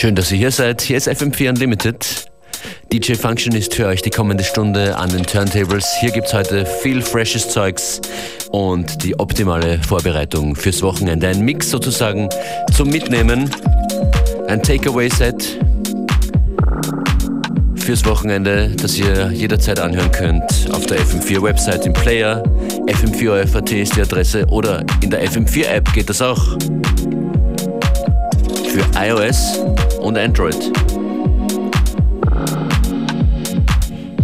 Schön, dass ihr hier seid. Hier ist FM4 Unlimited. DJ Function ist für euch die kommende Stunde an den Turntables. Hier gibt es heute viel freshes Zeugs und die optimale Vorbereitung fürs Wochenende. Ein Mix sozusagen zum Mitnehmen. Ein Takeaway-Set fürs Wochenende, das ihr jederzeit anhören könnt auf der FM4-Website im Player. FM4.at ist die Adresse oder in der FM4-App geht das auch. Für iOS und Android.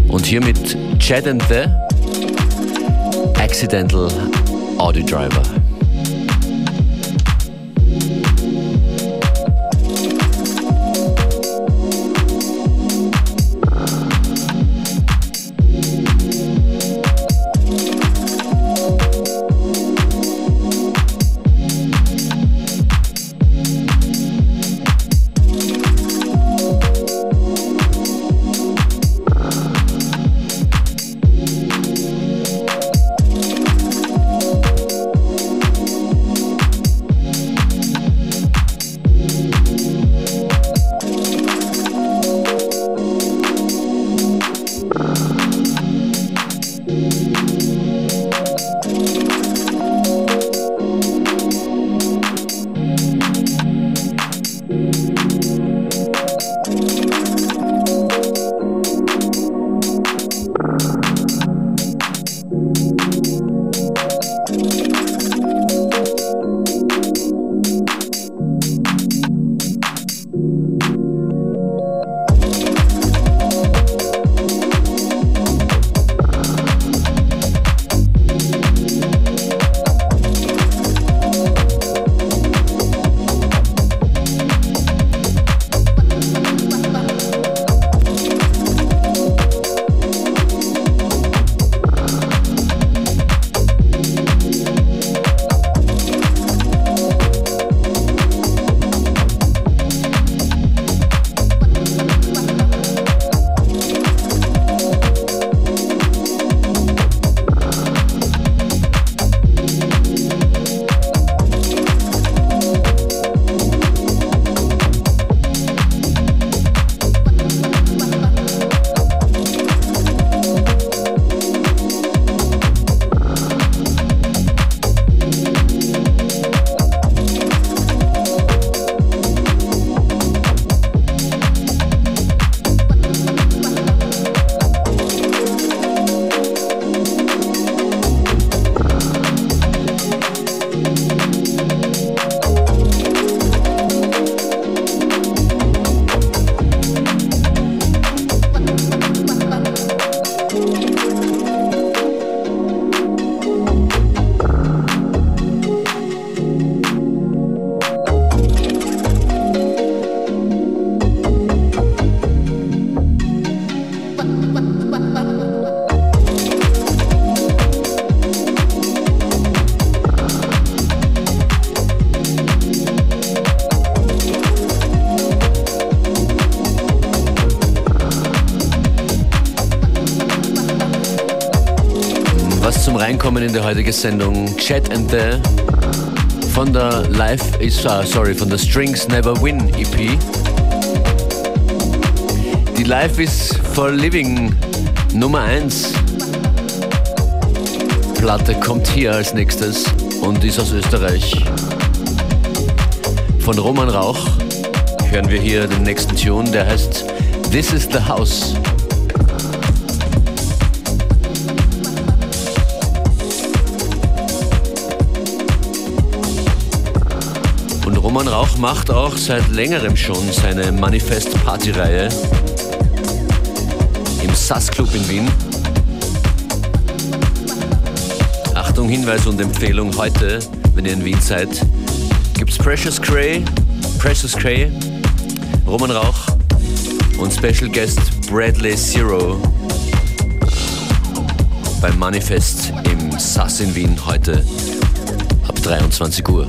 Und hier mit Chad and the Accidental Audio Driver. Heutigen Sendung Chat and the von der Live is uh, sorry von der Strings Never Win EP. Die Life is for Living Nummer 1 Platte kommt hier als nächstes und ist aus Österreich. Von Roman Rauch hören wir hier den nächsten Tune, der heißt This is the House. Roman Rauch macht auch seit längerem schon seine Manifest-Party-Reihe im SAS Club in Wien. Achtung, Hinweis und Empfehlung heute, wenn ihr in Wien seid, gibt's Precious Cray, Precious Cray, Roman Rauch und Special Guest Bradley Zero beim Manifest im SAS in Wien heute ab 23 Uhr.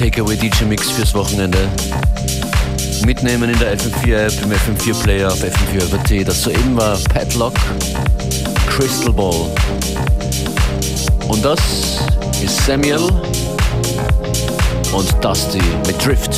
Takeaway DJ Mix fürs Wochenende. Mitnehmen in der FM4 App, im FM4 Player auf FM4 Das soeben war Padlock, Crystal Ball. Und das ist Samuel und Dusty mit Drift.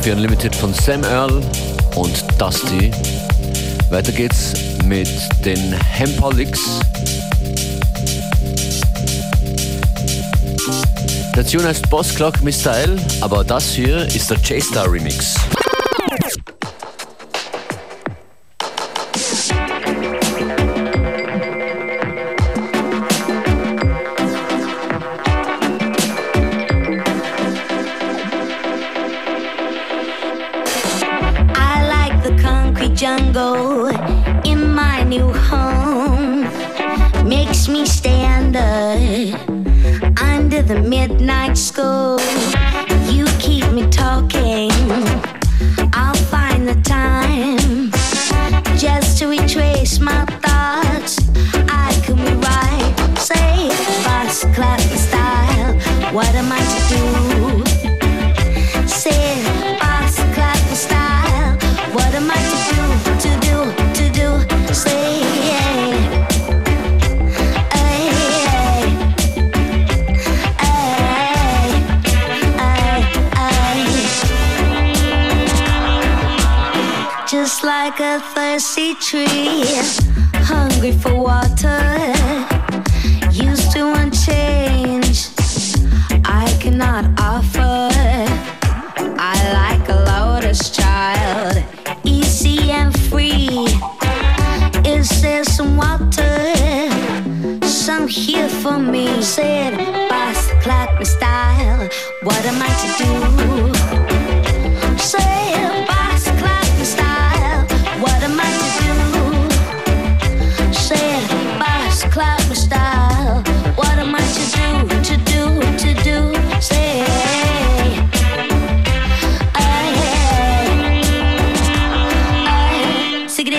FM4 Unlimited von Sam Earl und Dusty. Weiter geht's mit den Hempaholics. Der Tune heißt Boss Clock Miss Style, aber das hier ist der J-Star Remix. fantasy tree, hungry for water.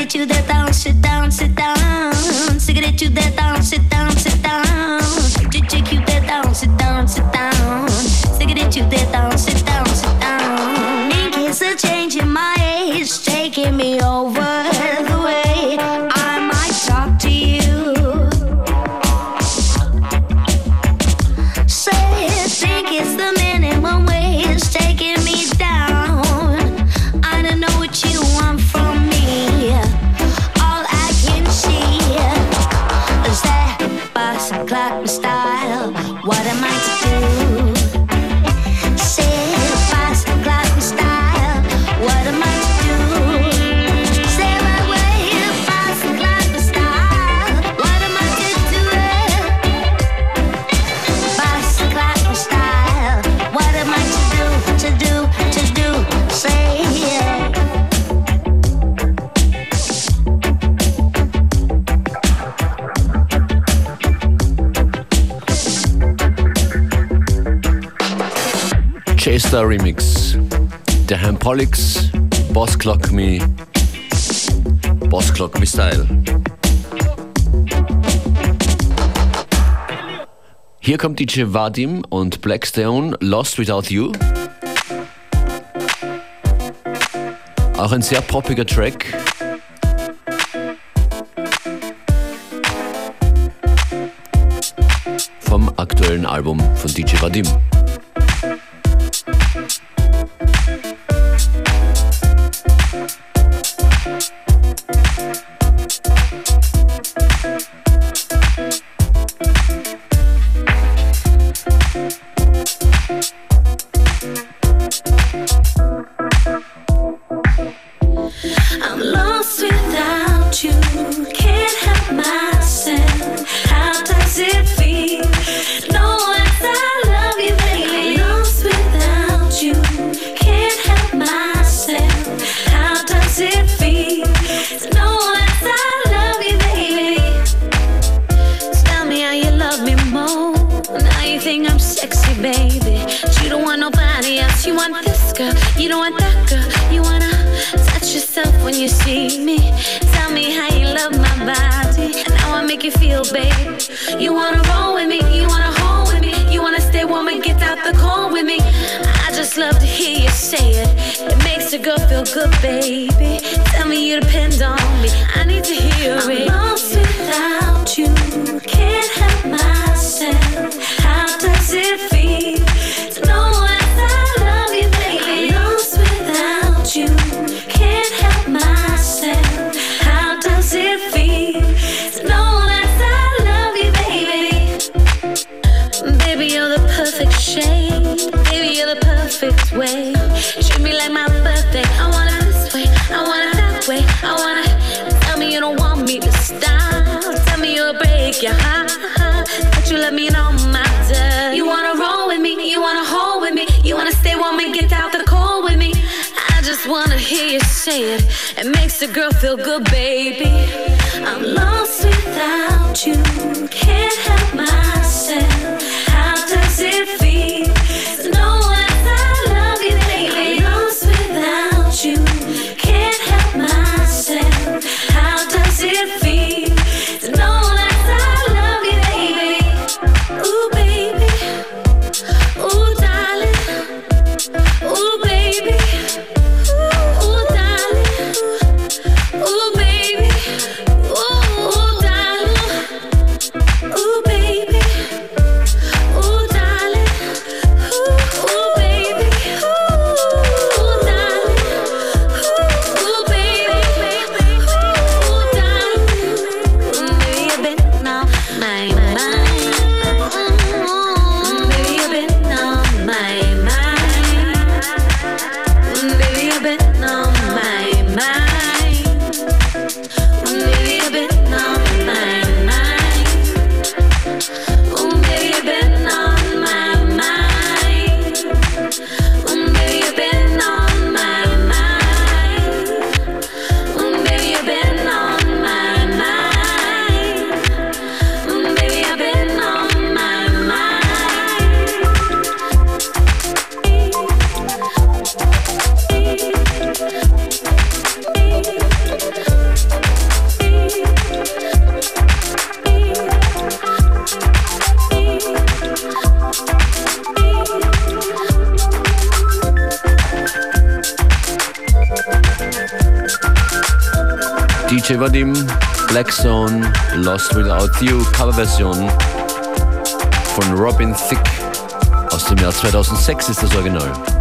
get you that down, sit down, sit down. Sit get you that down, sit down, sit down. Pollux, Boss Clock Me, Boss Clock Me Style. Hier kommt DJ Vadim und Blackstone, Lost Without You. Auch ein sehr poppiger Track. Vom aktuellen Album von DJ Vadim. girl feel good, baby. Tell me you depend on me. I need to hear it. you let me know my dirt. You wanna roll with me, you wanna hold with me, you wanna stay warm and get out the cold with me. I just wanna hear you say it. It makes a girl feel good, baby. I'm lost without you, can't help myself. DJ Vadim, Black Zone, Lost Without You, Coverversion von Robin Thicke aus dem Jahr 2006 ist das Original.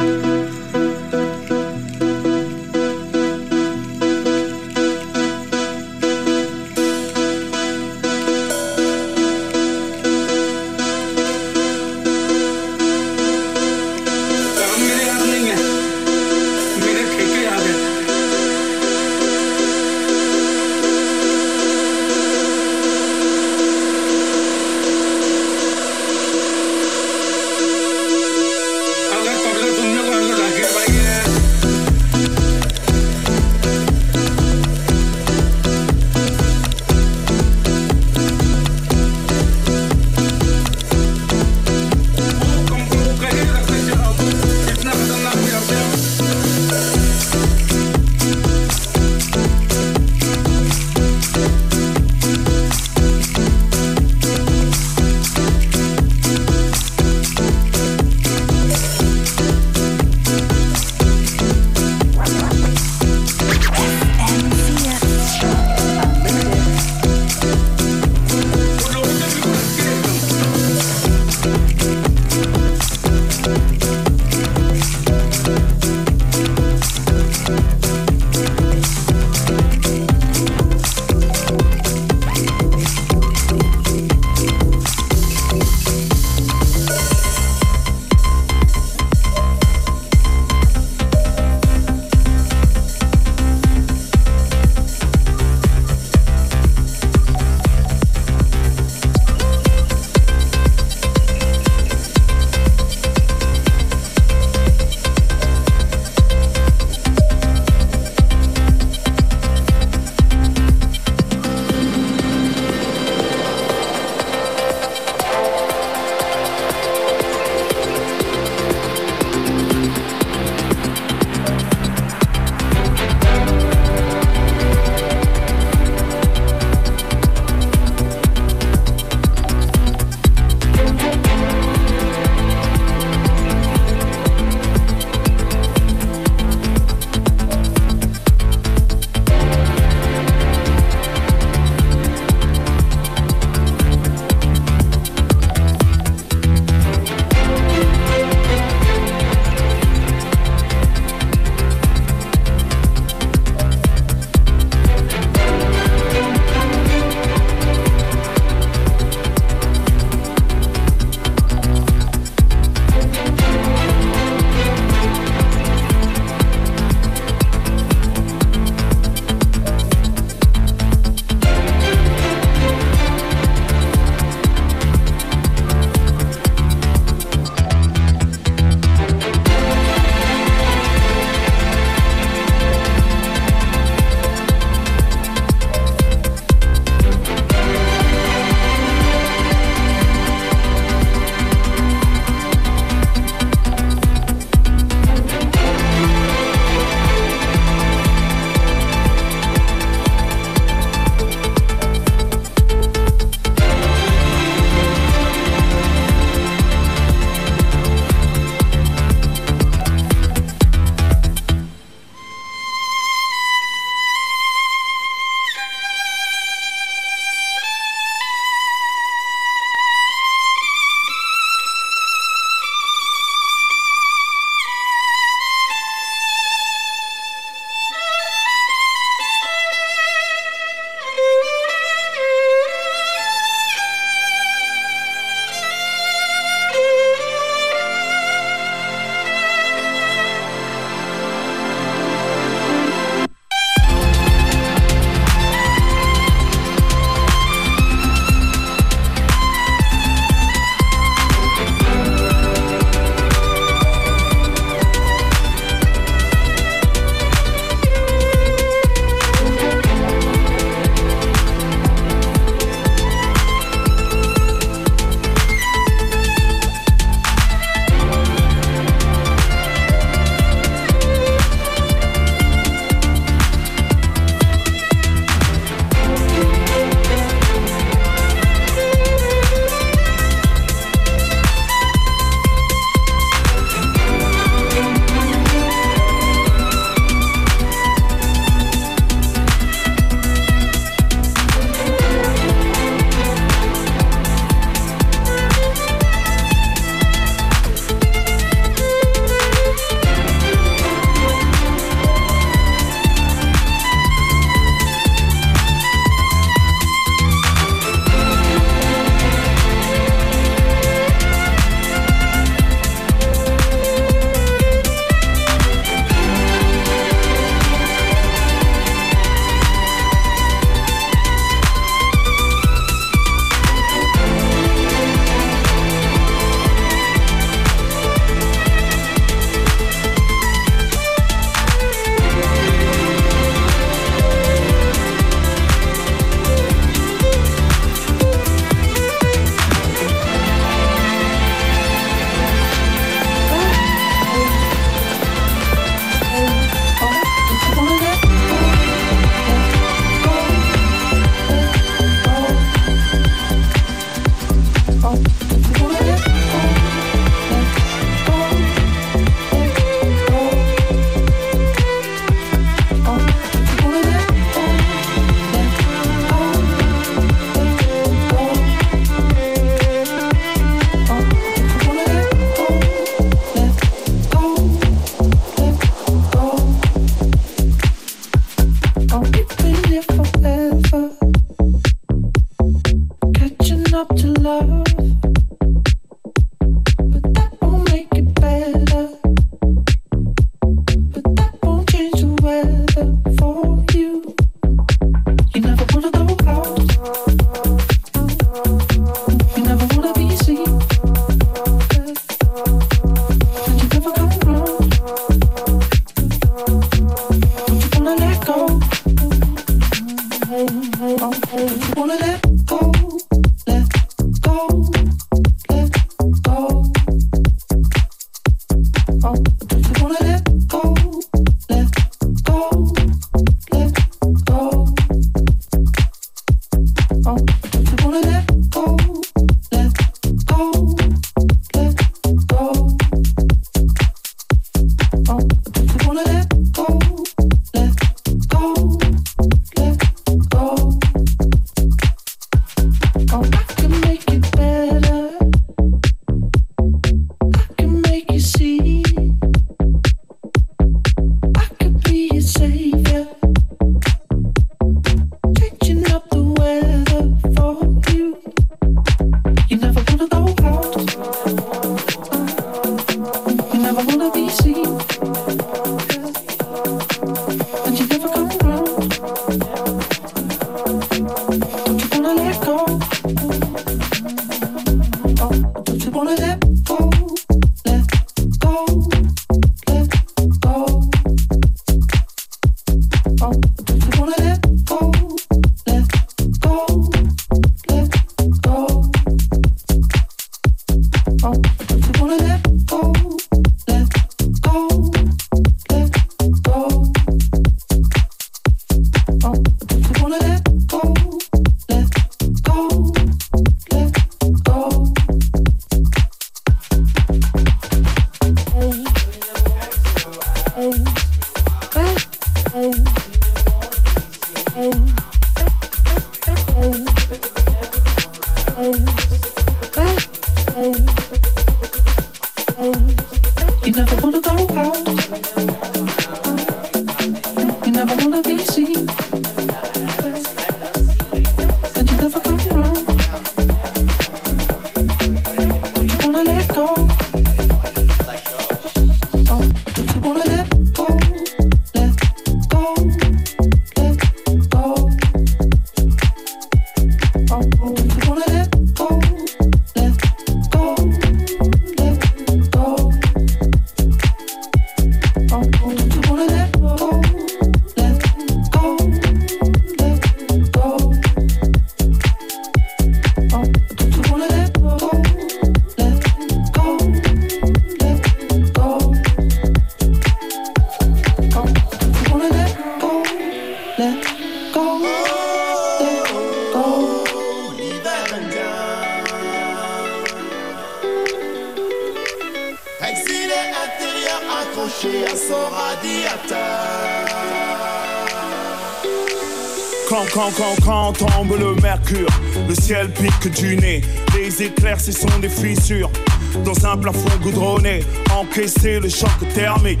Encaisser le choc thermique.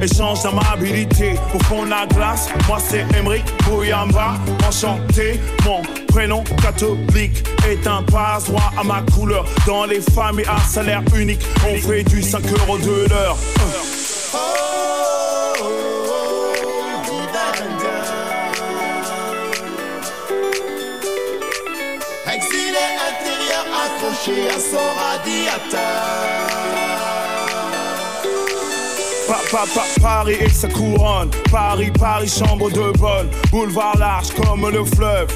Échange d'amabilité au fond de la glace. Moi c'est Emric Bouyamba, enchanté. Mon prénom catholique est un passe-droit à ma couleur. Dans les familles à salaire unique, on fait du 5 euros de l'heure. accroché à son radiateur. Paris et sa couronne, Paris, Paris, chambre de bonne, boulevard large comme le fleuve.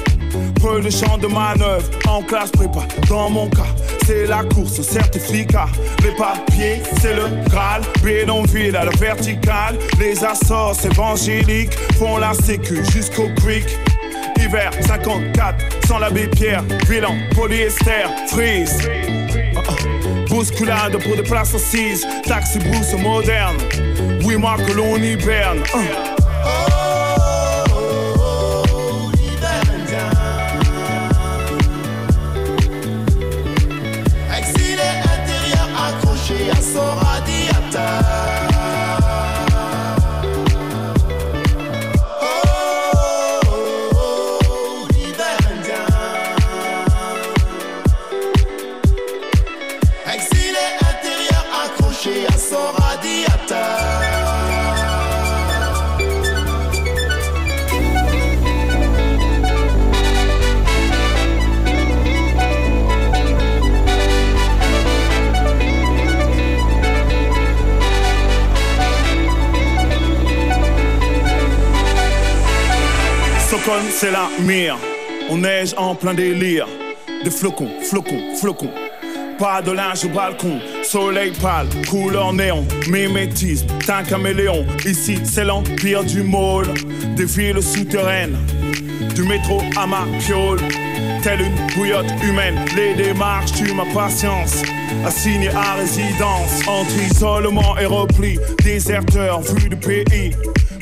Peu de champs de manœuvre, en classe prépa, dans mon cas, c'est la course certificat. Les papiers, c'est le Graal, ville à la verticale. Les assos évangéliques font la sécu jusqu'au creek. Hiver 54, sans l'abbé Pierre, bilan, polyester, freeze. Bousculade pour des places assises, taxi brousse moderne. Oui, que l'on hiberne. Uh. C'est la mire. On neige en plein délire. Des flocons, flocons, flocons. Pas de linge au balcon, soleil pâle, couleur néon, mimétisme, un caméléon. Ici, c'est l'empire du môle, des villes souterraines, du métro à ma piole. Telle une bouillotte humaine, les démarches tuent ma patience. Assigné à résidence, entre isolement et repli, déserteur, vu du pays.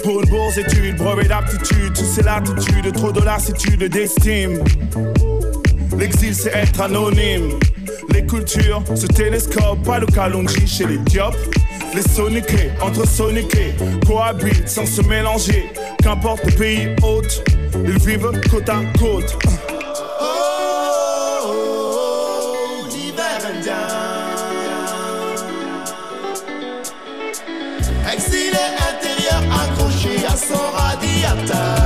Pour une bourse étude, brevet d'aptitude, tu sais l'attitude, trop de lassitude d'estime. L'exil c'est être anonyme. Les cultures se télescopent, pas le Kalonji chez les Diop. Les soniqués, entre soniqués, cohabitent sans se mélanger. Qu'importe le pays hôte, ils vivent côte à côte. Accroché à son radiateur.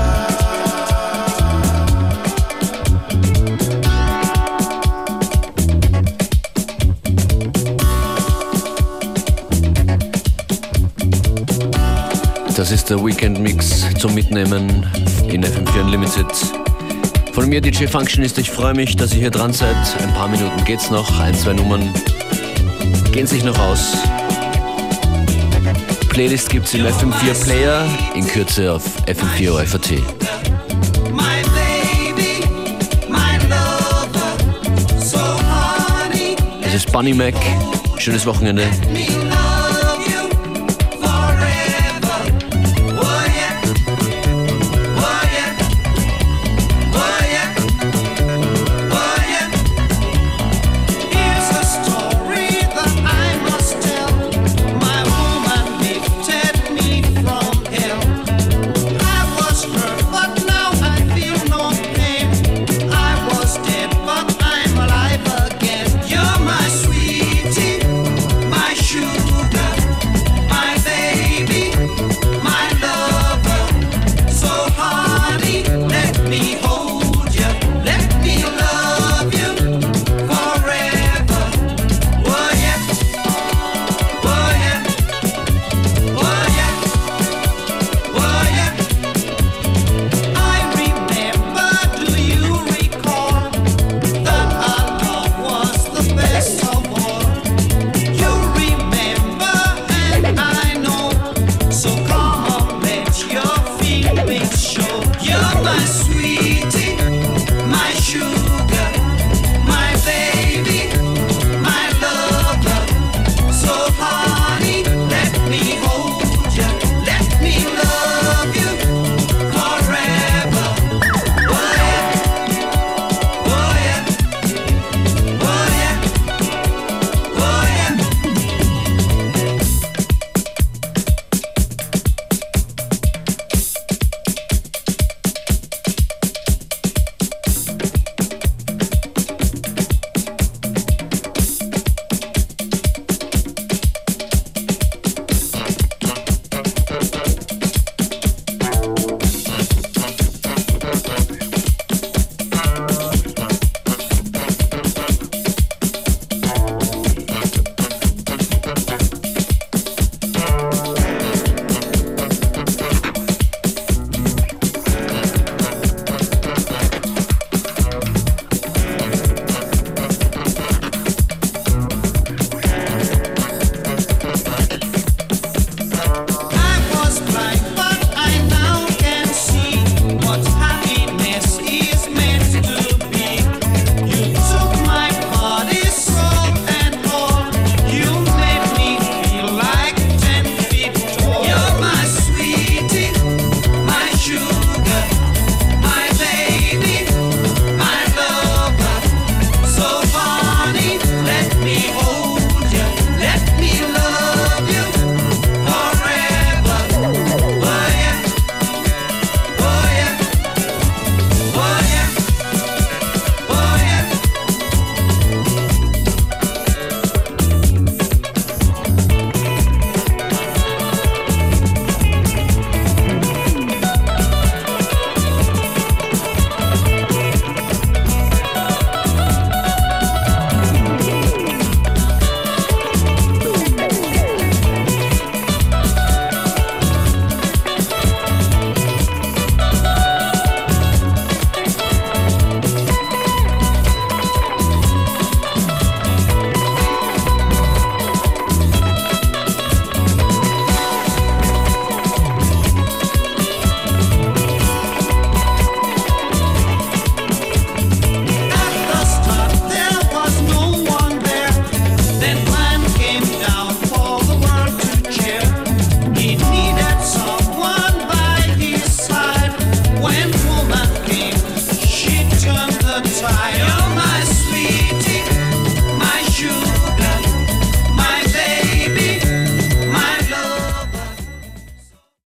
Das ist der Weekend Mix zum Mitnehmen in FM4 Unlimited. Von mir DJ Functionist, ich freue mich, dass ihr hier dran seid. Ein paar Minuten geht's noch, ein, zwei Nummern gehen sich noch aus. Playlist gibt's im FM4 Player, in Kürze auf FM4 OFAT. My baby, my lover, so honey, Es ist Bunny Mac, schönes Wochenende.